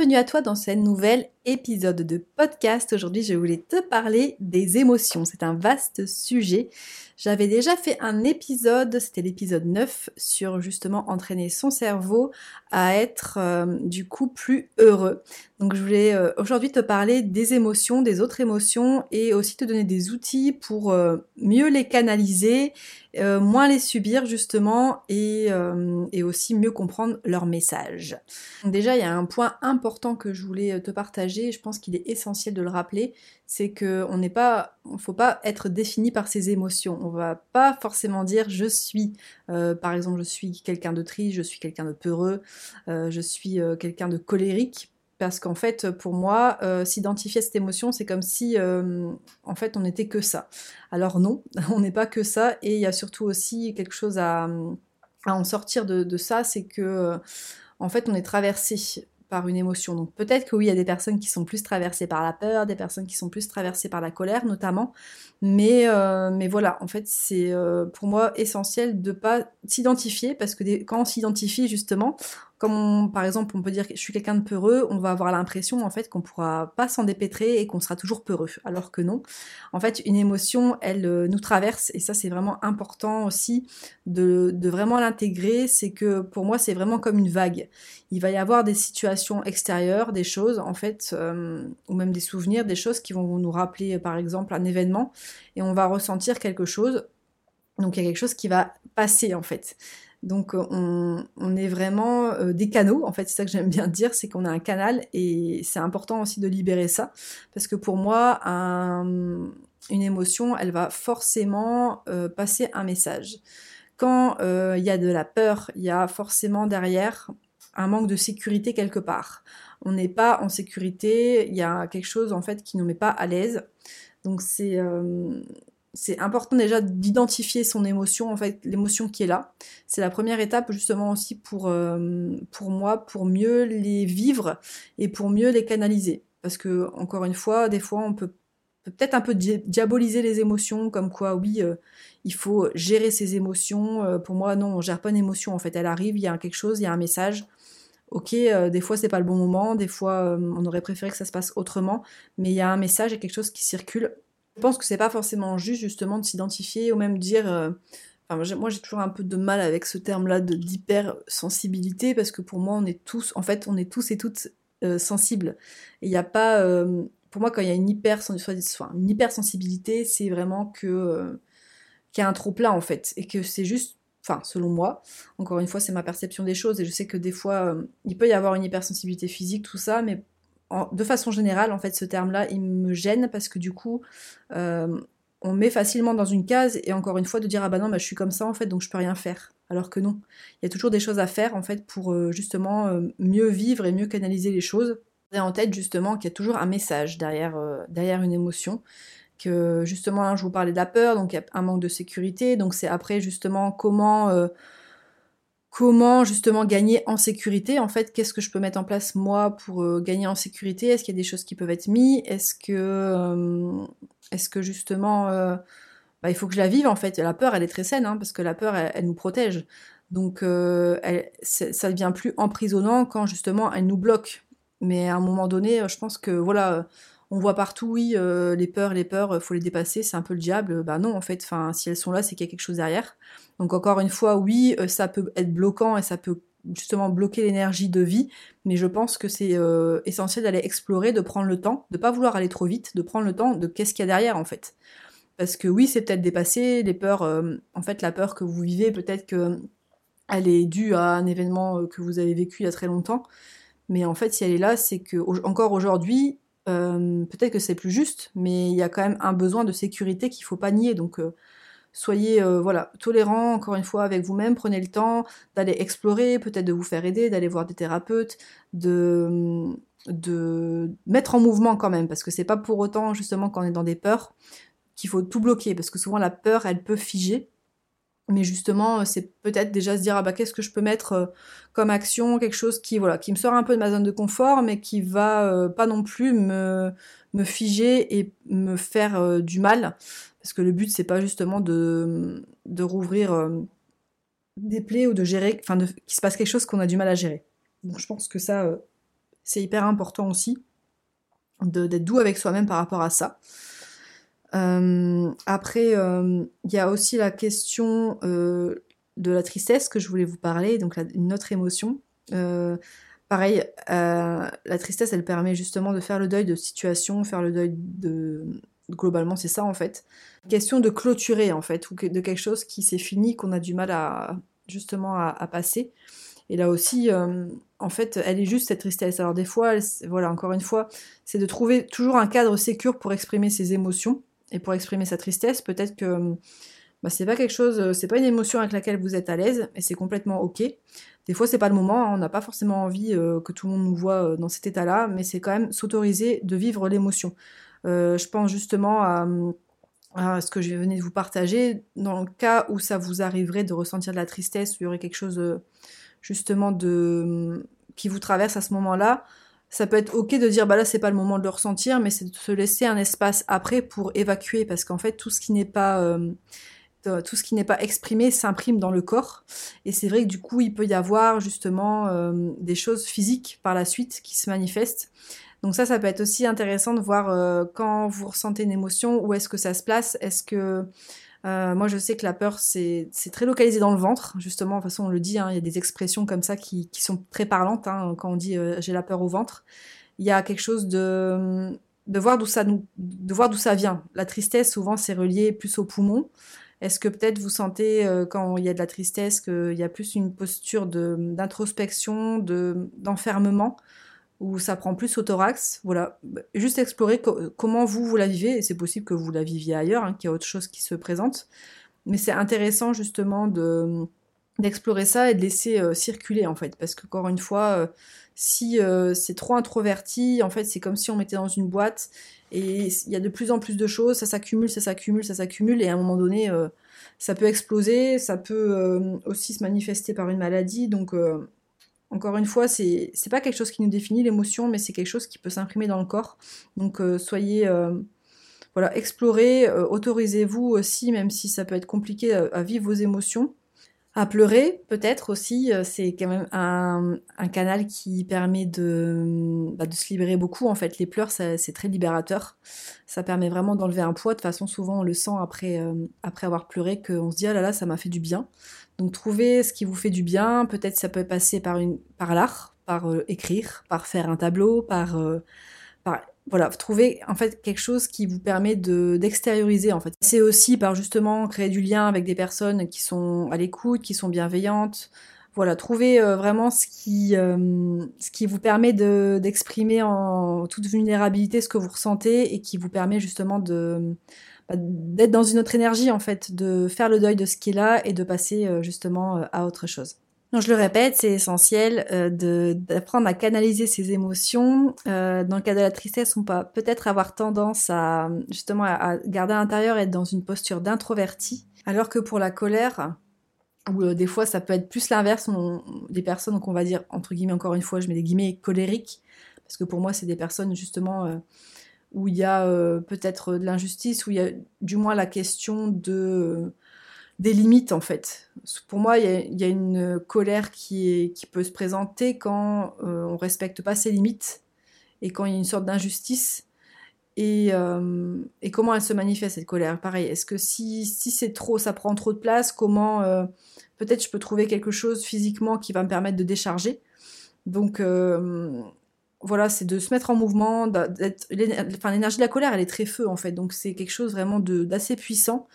Bienvenue à toi dans ce nouvel épisode de podcast. Aujourd'hui, je voulais te parler des émotions. C'est un vaste sujet. J'avais déjà fait un épisode, c'était l'épisode 9, sur justement entraîner son cerveau à être euh, du coup plus heureux. Donc je voulais euh, aujourd'hui te parler des émotions, des autres émotions et aussi te donner des outils pour euh, mieux les canaliser, moins les subir justement et, et aussi mieux comprendre leur message. déjà il y a un point important que je voulais te partager je pense qu'il est essentiel de le rappeler, c'est que on n'est pas, faut pas être défini par ses émotions. On va pas forcément dire je suis, euh, par exemple, je suis quelqu'un de triste, je suis quelqu'un de peureux, euh, je suis euh, quelqu'un de colérique. Parce qu'en fait, pour moi, s'identifier à cette émotion, c'est comme si, en fait, on n'était que ça. Alors non, on n'est pas que ça. Et il y a surtout aussi quelque chose à, en sortir de ça, c'est que, en fait, on est traversé par une émotion. Donc peut-être que oui, il y a des personnes qui sont plus traversées par la peur, des personnes qui sont plus traversées par la colère notamment. Mais, euh, mais voilà, en fait, c'est euh, pour moi essentiel de pas s'identifier parce que quand on s'identifie justement, comme par exemple on peut dire que je suis quelqu'un de peureux, on va avoir l'impression en fait qu'on pourra pas s'en dépêtrer et qu'on sera toujours peureux, alors que non. En fait, une émotion, elle euh, nous traverse et ça c'est vraiment important aussi de, vraiment l'intégrer. C'est que pour moi c'est vraiment comme une vague. Il va y avoir des situations extérieures, des choses en fait, euh, ou même des souvenirs, des choses qui vont nous rappeler par exemple un événement et on va ressentir quelque chose. Donc il y a quelque chose qui va passer en fait. Donc on, est vraiment euh, des canaux, en fait c'est ça que j'aime bien dire, c'est qu'on a un canal et c'est important aussi de libérer ça, parce que pour moi, une émotion, elle va forcément euh, passer un message. Quand euh, il y a de la peur, il y a forcément derrière un manque de sécurité quelque part. On n'est pas en sécurité, il y a quelque chose en fait qui ne nous met pas à l'aise. Donc c'est c'est important déjà d'identifier son émotion, en fait, l'émotion qui est là. C'est la première étape justement aussi pour, euh, pour moi, pour mieux les vivre et pour mieux les canaliser. Parce que, encore une fois, des fois, on peut peut-être un peu diaboliser les émotions, comme quoi, oui, euh, il faut gérer ses émotions. Euh, pour moi, non, on gère pas une émotion, en fait. Elle arrive, il y a quelque chose, il y a un message. Ok, des fois c'est pas le bon moment, des fois on aurait préféré que ça se passe autrement, mais il y a un message et quelque chose qui circule pense que c'est pas forcément juste justement de s'identifier ou même dire. Euh, enfin, moi j'ai toujours un peu de mal avec ce terme-là d'hypersensibilité parce que pour moi on est tous, en fait, on est tous et toutes euh, sensibles. Il n'y a pas, euh, pour moi quand il y a une une hypersensibilité, c'est vraiment que qu'il y a un trop plat en fait et que c'est juste enfin selon moi, encore une fois c'est ma perception des choses et je sais que des fois il peut y avoir une hypersensibilité physique, tout ça, mais de façon générale, en fait, ce terme-là, il me gêne parce que du coup, euh, on met facilement dans une case et encore une fois de dire ah bah non, bah, je suis comme ça en fait, donc je peux rien faire. Alors que non, il y a toujours des choses à faire en fait pour euh, justement euh, mieux vivre et mieux canaliser les choses. Et en tête justement qu'il y a toujours un message derrière, derrière une émotion. Que justement, je vous parlais de la peur, donc il y a un manque de sécurité, donc c'est après justement comment comment justement gagner en sécurité. En fait, qu'est-ce que je peux mettre en place moi pour euh, gagner en sécurité? Est-ce qu'il y a des choses qui peuvent être mises? Est-ce que, euh, est-ce que justement, euh, bah, il faut que je la vive en fait? La peur, elle est très saine, hein, parce que la peur, elle, nous protège. Donc, elle, ça devient plus emprisonnant quand justement elle nous bloque. Mais à un moment donné, je pense que voilà on voit partout, oui, les peurs, les peurs, faut les dépasser, c'est un peu le diable. Bah non, en fait, si elles sont là, c'est qu'il y a quelque chose derrière. Donc encore une fois, oui, euh, ça peut être bloquant et ça peut justement bloquer l'énergie de vie, mais je pense que c'est euh, essentiel d'aller explorer, de prendre le temps, de pas vouloir aller trop vite, de prendre le temps de qu'est-ce qu'il y a derrière en fait. Parce que oui, c'est peut-être dépassé, les peurs, euh, en fait la peur que vous vivez, peut-être que elle est due à un événement que vous avez vécu il y a très longtemps, mais en fait si elle est là, c'est que encore aujourd'hui, peut-être que c'est plus juste, mais il y a quand même un besoin de sécurité qu'il faut pas nier, donc soyez voilà tolérant encore une fois avec vous-même, prenez le temps d'aller explorer, peut-être de vous faire aider, d'aller voir des thérapeutes, de de mettre en mouvement quand même, parce que c'est pas pour autant justement quand on est dans des peurs qu'il faut tout bloquer, parce que souvent la peur elle peut figer, mais justement c'est peut-être déjà se dire ah bah qu'est-ce que je peux mettre euh, comme action, quelque chose qui voilà qui me sort un peu de ma zone de confort, mais qui va euh, pas non plus me me figer et me faire euh, du mal, parce que le but c'est pas justement de de rouvrir des plaies ou de gérer, enfin qu'il se passe quelque chose qu'on a du mal à gérer. Donc je pense que ça c'est hyper important aussi d'être doux avec soi-même par rapport à ça. Euh, après, euh, il y a aussi la question euh, de la tristesse que je voulais vous parler, donc une autre émotion. pareil, la tristesse, elle permet justement de faire le deuil de situation, faire le deuil de... Globalement, c'est ça en fait. Question de clôturer en fait, ou de quelque chose qui s'est fini, qu'on a du mal à justement à passer. Et là aussi, en fait, elle est juste cette tristesse. Alors des fois, voilà, encore une fois, c'est de trouver toujours un cadre sécur pour exprimer ses émotions et pour exprimer sa tristesse. Peut-être que bah, c'est pas quelque chose, c'est pas une émotion avec laquelle vous êtes à l'aise et c'est complètement ok. Des fois, c'est pas le moment, hein, on n'a pas forcément envie euh, que tout le monde nous voit euh, dans cet état-là, mais c'est quand même s'autoriser de vivre l'émotion. je pense justement à, à, ce que je venais de vous partager. Dans le cas où ça vous arriverait de ressentir de la tristesse, où il y aurait quelque chose justement de qui vous traverse à ce moment-là, ça peut être ok de dire bah là c'est pas le moment de le ressentir, mais c'est de se laisser un espace après pour évacuer parce qu'en fait tout ce qui n'est pas euh, tout ce qui n'est pas exprimé s'imprime dans le corps et c'est vrai que du coup il peut y avoir justement euh, des choses physiques par la suite qui se manifestent. Donc ça ça peut être aussi intéressant de voir euh, quand vous ressentez une émotion où est-ce que ça se place, est-ce que euh, moi, je sais que la peur, c'est très localisé dans le ventre, justement. De toute façon, on le dit, hein, il y a des expressions comme ça qui, qui sont très parlantes hein, quand on dit euh, j'ai la peur au ventre. Il y a quelque chose de, de voir d'où ça, de voir ça vient. La tristesse, souvent, c'est relié plus au poumon. Est-ce que peut-être vous sentez, euh, quand il y a de la tristesse, qu'il y a plus une posture d'introspection, d'enfermement? Où ça prend plus au thorax. Voilà, juste explorer comment vous, vous la vivez, et c'est possible que vous la viviez ailleurs, hein, qu'il y a autre chose qui se présente. Mais c'est intéressant justement de d'explorer ça et de laisser euh, circuler en fait. Parce que encore une fois euh, si euh, c'est trop introverti en fait c'est comme si on mettait dans une boîte et il y a de plus en plus de choses. Ça s'accumule ça s'accumule ça s'accumule et à un moment donné ça peut exploser. Ça peut aussi se manifester par une maladie. Donc encore une fois, c'est pas quelque chose qui nous définit l'émotion, mais c'est quelque chose qui peut s'imprimer dans le corps. Donc euh, soyez euh, voilà, explorez, euh, autorisez-vous aussi, même si ça peut être compliqué à vivre vos émotions à pleurer, peut-être aussi. C'est quand même un, canal qui permet de, bah, de, se libérer beaucoup. En fait, les pleurs, c'est très libérateur. Ça permet vraiment d'enlever un poids. De toute façon, souvent, on le sent après, après avoir pleuré, qu'on se dit, ah là là, ça m'a fait du bien. Donc, trouvez ce qui vous fait du bien. Peut-être ça peut passer par, une, par l'art, par euh, écrire, par faire un tableau, par, par voilà, trouver en fait quelque chose qui vous permet de d'extérioriser en fait. C'est aussi par justement créer du lien avec des personnes qui sont à l'écoute, qui sont bienveillantes. Voilà, trouver euh, vraiment ce qui euh, ce qui vous permet de d'exprimer en toute vulnérabilité ce que vous ressentez et qui vous permet justement de d'être dans une autre énergie en fait, de faire le deuil de ce qui est là et de passer euh, justement à autre chose. Je le répète, c'est essentiel euh, d'apprendre à canaliser ses émotions. Euh, dans le cas de la tristesse, on peut peut-être avoir tendance à justement à, garder à l'intérieur être dans une posture d'introverti, alors que pour la colère, ou euh, des fois ça peut être plus l'inverse, des personnes qu'on va dire entre guillemets encore une fois, je mets des guillemets colériques, parce que pour moi c'est des personnes justement euh, où il y a peut-être de l'injustice, où il y a du moins la question de des limites en fait. Pour moi, il y, a une colère qui, peut se présenter quand euh, on respecte pas ses limites et quand il y a une sorte d'injustice. Et, euh, comment elle se manifeste cette colère? Pareil, est-ce que si, si c'est trop, ça prend trop de place, comment euh, peut-être je peux trouver quelque chose physiquement qui va me permettre de décharger? Donc voilà, c'est de se mettre en mouvement. L'énergie de la colère, elle est très feu en fait, donc c'est quelque chose vraiment d'assez puissant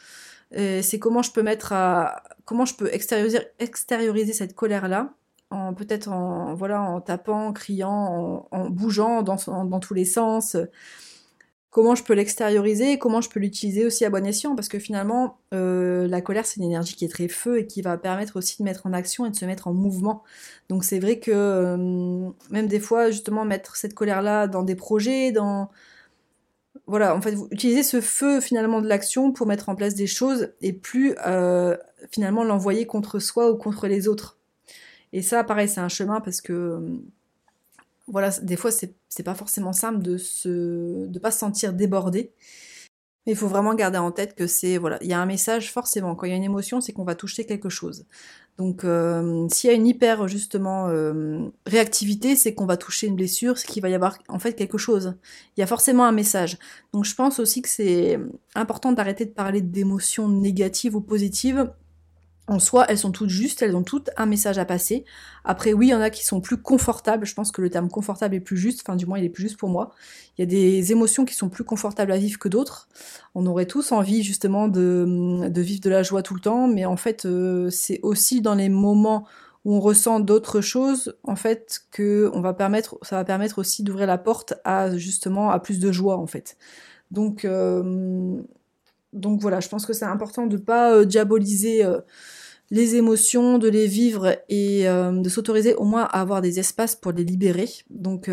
c'est comment je peux mettre à, comment je peux extérioriser, cette colère là en peut-être en voilà en tapant, en criant, en, bougeant dans, tous les sens. Comment je peux l'extérioriser comment je peux l'utiliser aussi à bon escient parce que finalement euh, la colère c'est une énergie qui est très feu et qui va permettre aussi de mettre en action et de se mettre en mouvement. Donc c'est vrai que euh, même des fois justement mettre cette colère là dans des projets dans voilà en fait utiliser ce feu finalement de l'action pour mettre en place des choses et plus euh, finalement l'envoyer contre soi ou contre les autres. Et ça pareil c'est un chemin parce que voilà, des fois, c'est pas forcément simple de se, de pas se sentir débordé. Mais il faut vraiment garder en tête que c'est, voilà, il y a un message forcément. Quand il y a une émotion, c'est qu'on va toucher quelque chose. Donc, euh, s'il y a une hyper, justement, euh, réactivité, c'est qu'on va toucher une blessure, c'est qu'il va y avoir, en fait, quelque chose. Il y a forcément un message. Donc, je pense aussi que c'est important d'arrêter de parler d'émotions négatives ou positives en soi, elles sont toutes justes, elles ont toutes un message à passer. Après, oui, il y en a qui sont plus confortables. Je pense que le terme confortable est plus juste, enfin, du moins, il est plus juste pour moi. Il y a des émotions qui sont plus confortables à vivre que d'autres. On aurait tous envie, justement, de, vivre de la joie tout le temps, mais en fait, euh, c'est aussi dans les moments où on ressent d'autres choses, en fait, que on va permettre, ça va permettre aussi d'ouvrir la porte à, justement, à plus de joie, en fait. Donc, euh, donc voilà, je pense que c'est important de ne pas euh, diaboliser euh, les émotions, de les vivre et euh, de s'autoriser au moins à avoir des espaces pour les libérer. Donc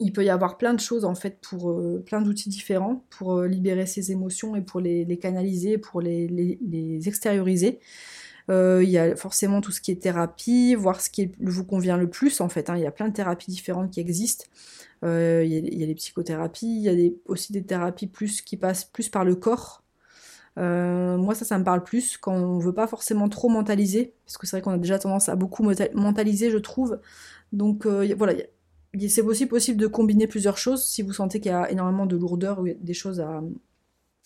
il peut y avoir plein de choses en fait pour plein d'outils différents pour libérer ces émotions et pour les, canaliser, pour les, les extérioriser. Il y a forcément tout ce qui est thérapie, voir ce qui vous convient le plus en fait. Hein. Il y a plein de thérapies différentes qui existent. Euh, il y, a les psychothérapies, il y a aussi des thérapies plus qui passent plus par le corps. Euh, moi, ça, ça me parle plus quand on veut pas forcément trop mentaliser, parce que c'est vrai qu'on a déjà tendance à beaucoup mentaliser, je trouve. Donc euh, voilà, c'est aussi possible de combiner plusieurs choses si vous sentez qu'il y a énormément de lourdeur ou des choses à,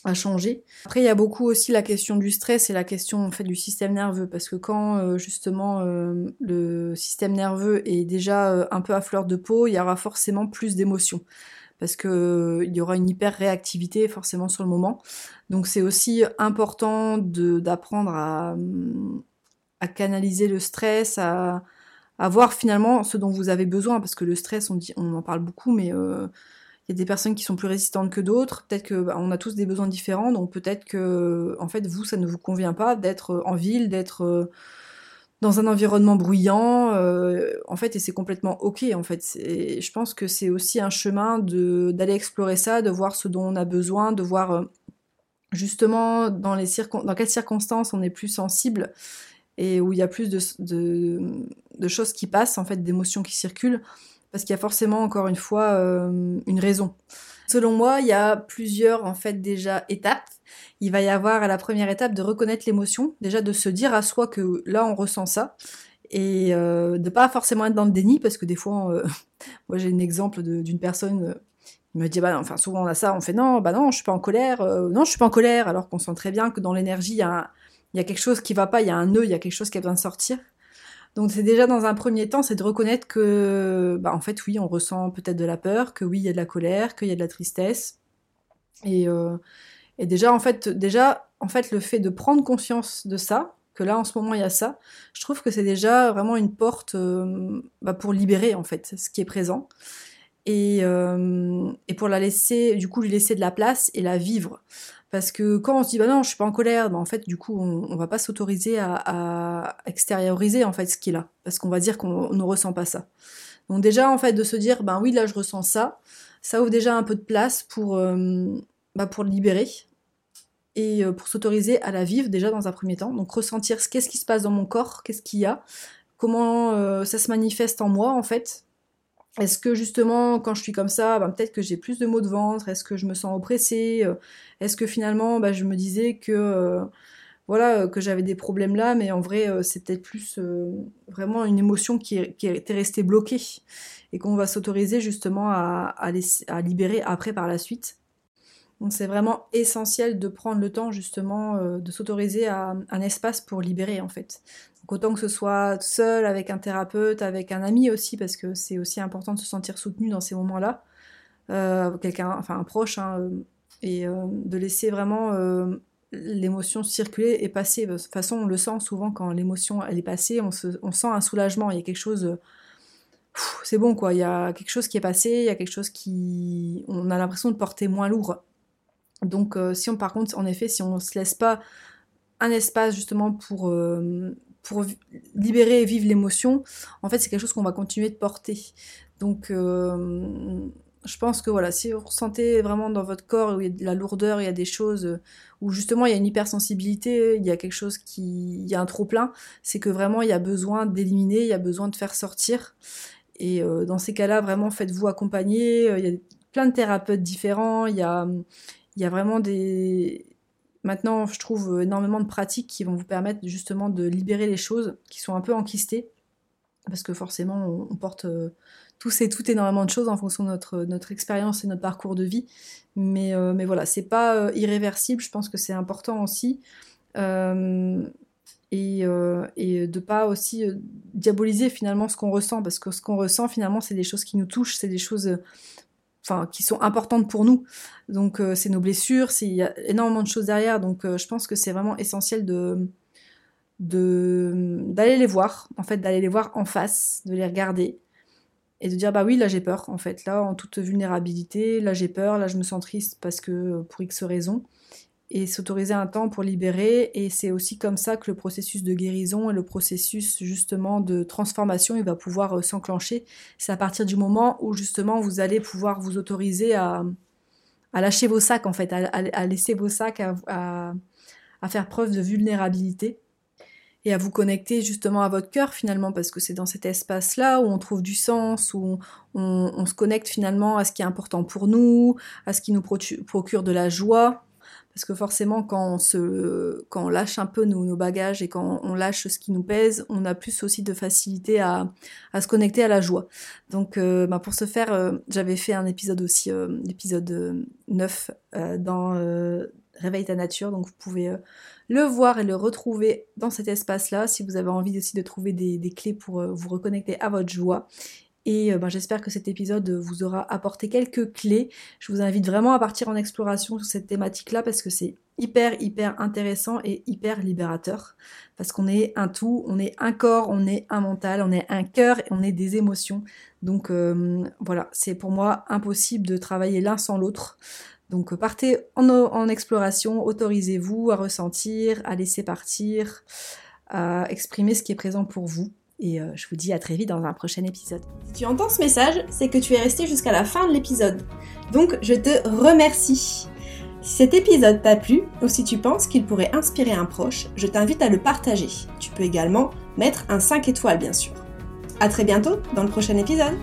à changer. Après, il y a beaucoup aussi la question du stress et la question en fait du système nerveux, parce que quand euh, justement euh, le système nerveux est déjà euh, un peu à fleur de peau, il y aura forcément plus d'émotions, parce que il y aura une hyper réactivité forcément sur le moment. Donc c'est aussi important d'apprendre à, à, canaliser le stress, à, à, voir finalement ce dont vous avez besoin, parce que le stress, on, dit, on en parle beaucoup, mais des personnes qui sont plus résistantes que d'autres. Peut-être que bah, a tous des besoins différents, donc peut-être que en fait vous ça ne vous convient pas d'être euh, en ville, d'être euh, dans un environnement bruyant, euh, en fait, et c'est complètement ok, en fait. Je pense que c'est aussi un chemin d'aller explorer ça, de voir ce dont on a besoin, de voir justement dans les dans quelles circonstances on est plus sensible et où il y a plus de, de, de choses qui passent, en fait, d'émotions qui circulent parce qu'il y a forcément encore une fois euh, une raison. Selon moi, il y a plusieurs en fait déjà étapes. Il va y avoir à la première étape de reconnaître l'émotion, déjà de se dire à soi que là on ressent ça et euh, de pas forcément être dans le déni parce que des fois, euh, moi j'ai un exemple d'une personne euh, il me dit bah enfin souvent on a ça, on fait non bah non je suis pas en colère, non je suis pas en colère alors qu'on sent très bien que dans l'énergie il y y a quelque chose qui va pas, il y a un nœud, il y a quelque chose qui a besoin de sortir. Donc c'est déjà dans un premier temps, c'est de reconnaître que, bah, en fait, oui, on ressent peut-être de la peur, que oui, il y a de la colère, qu'il y a de la tristesse. Et, euh, et déjà, en fait, déjà, en fait, le fait de prendre conscience de ça, que là, en ce moment, il y a ça, je trouve que c'est déjà vraiment une porte euh, bah, pour libérer, en fait, ce qui est présent. Et, euh, et pour la laisser, du coup, lui laisser de la place et la vivre. Parce que quand on se dit bah non, je suis pas en colère, bah en fait du coup on, on va pas s'autoriser à, extérioriser en fait ce qui est là, parce qu'on va dire qu'on ne ressent pas ça. Donc déjà en fait de se dire ben oui là je ressens ça, ça ouvre déjà un peu de place pour euh, bah, pour le libérer et euh, pour s'autoriser à la vivre déjà dans un premier temps. Donc ressentir qu'est-ce qui se passe dans mon corps, qu'est-ce qu'il y a, comment euh, ça se manifeste en moi en fait, est-ce que justement, quand je suis comme ça, ben, peut-être que j'ai plus de maux de ventre? Est-ce que je me sens oppressée? Euh, Est-ce que finalement, ben, je me disais que euh, voilà que j'avais des problèmes là, mais en vrai, euh, c'est peut-être plus vraiment une émotion qui, était restée bloquée et qu'on va s'autoriser justement à libérer après par la suite. C'est vraiment essentiel de prendre le temps justement de s'autoriser à un espace pour libérer en fait. Donc autant que ce soit seul, avec un thérapeute, avec un ami aussi, parce que c'est aussi important de se sentir soutenu dans ces moments-là, euh, quelqu'un, enfin un proche, hein, euh, et euh, de laisser vraiment l'émotion circuler et passer. De toute façon, on le sent souvent quand l'émotion elle est passée, on, on sent un soulagement, il y a quelque chose c'est bon quoi, il y a quelque chose qui est passé, il y a quelque chose qui... On a l'impression de porter moins lourd. Donc euh, si on par contre, en effet, si on ne se laisse pas un espace justement pour, euh, pour libérer et vivre l'émotion, en fait c'est quelque chose qu'on va continuer de porter. Donc euh, je pense que voilà, si vous ressentez vraiment dans votre corps où il y a de la lourdeur, il y a des choses où justement il y a une hypersensibilité, il y a quelque chose qui, il y a un trop plein, c'est que vraiment il y a besoin d'éliminer, il y a besoin de faire sortir. Et dans ces cas-là, vraiment faites-vous accompagner. Il y a plein de thérapeutes différents. Il y a, il y a vraiment des, maintenant je trouve énormément de pratiques qui vont vous permettre justement de libérer les choses qui sont un peu enquistées parce que forcément on, porte euh, tous et toutes énormément de choses en fonction de notre, notre expérience et notre parcours de vie. Mais, euh, mais voilà, c'est pas euh, irréversible, je pense que c'est important aussi. Euh, et, et de pas aussi diaboliser finalement ce qu'on ressent, parce que ce qu'on ressent finalement, c'est des choses qui nous touchent, c'est des choses enfin, qui sont importantes pour nous. Donc c'est nos blessures, il y a énormément de choses derrière, donc je pense que c'est vraiment essentiel de d'aller les voir, en fait, d'aller les voir en face, de les regarder, et de dire bah oui là j'ai peur en fait. Là en toute vulnérabilité là j'ai peur là je me sens triste parce que pour X raisons et s'autoriser un temps pour libérer et c'est aussi comme ça que le processus de guérison et le processus justement de transformation il va pouvoir euh, s'enclencher c'est à partir du moment où justement vous allez pouvoir vous autoriser à, à lâcher vos sacs en fait à, laisser vos sacs à, faire preuve de vulnérabilité et à vous connecter justement à votre cœur finalement, parce que c'est dans cet espace-là où on trouve du sens, où on, se connecte finalement à ce qui est important pour nous, à ce qui nous procure de la joie. Parce que forcément, quand on, se, quand on lâche un peu nos, bagages et quand on lâche ce qui nous pèse, on a plus aussi de facilité à, à se connecter à la joie. Donc, bah pour ce faire, euh, j'avais fait un épisode aussi, euh, l'épisode 9 dans Réveille ta nature. Donc, vous pouvez le voir et le retrouver dans cet espace-là, si vous avez envie aussi de trouver des, clés pour vous reconnecter à votre joie. Et euh, ben, j'espère que cet épisode vous aura apporté quelques clés. Je vous invite vraiment à partir en exploration sur cette thématique-là parce que c'est hyper, hyper intéressant et hyper libérateur. Parce qu'on est un tout, on est un corps, on est un mental, on est un cœur et on est des émotions. Donc euh, voilà, c'est pour moi impossible de travailler l'un sans l'autre. Donc partez en, exploration, autorisez-vous à ressentir, à laisser partir, à exprimer ce qui est présent pour vous. Et euh, je vous dis à très vite dans un prochain épisode. Si tu entends ce message, c'est que tu es resté jusqu'à la fin de l'épisode. Donc je te remercie. Si cet épisode t'a plu ou si tu penses qu'il pourrait inspirer un proche, je t'invite à le partager. Tu peux également mettre un 5 étoiles bien sûr. A très bientôt dans le prochain épisode.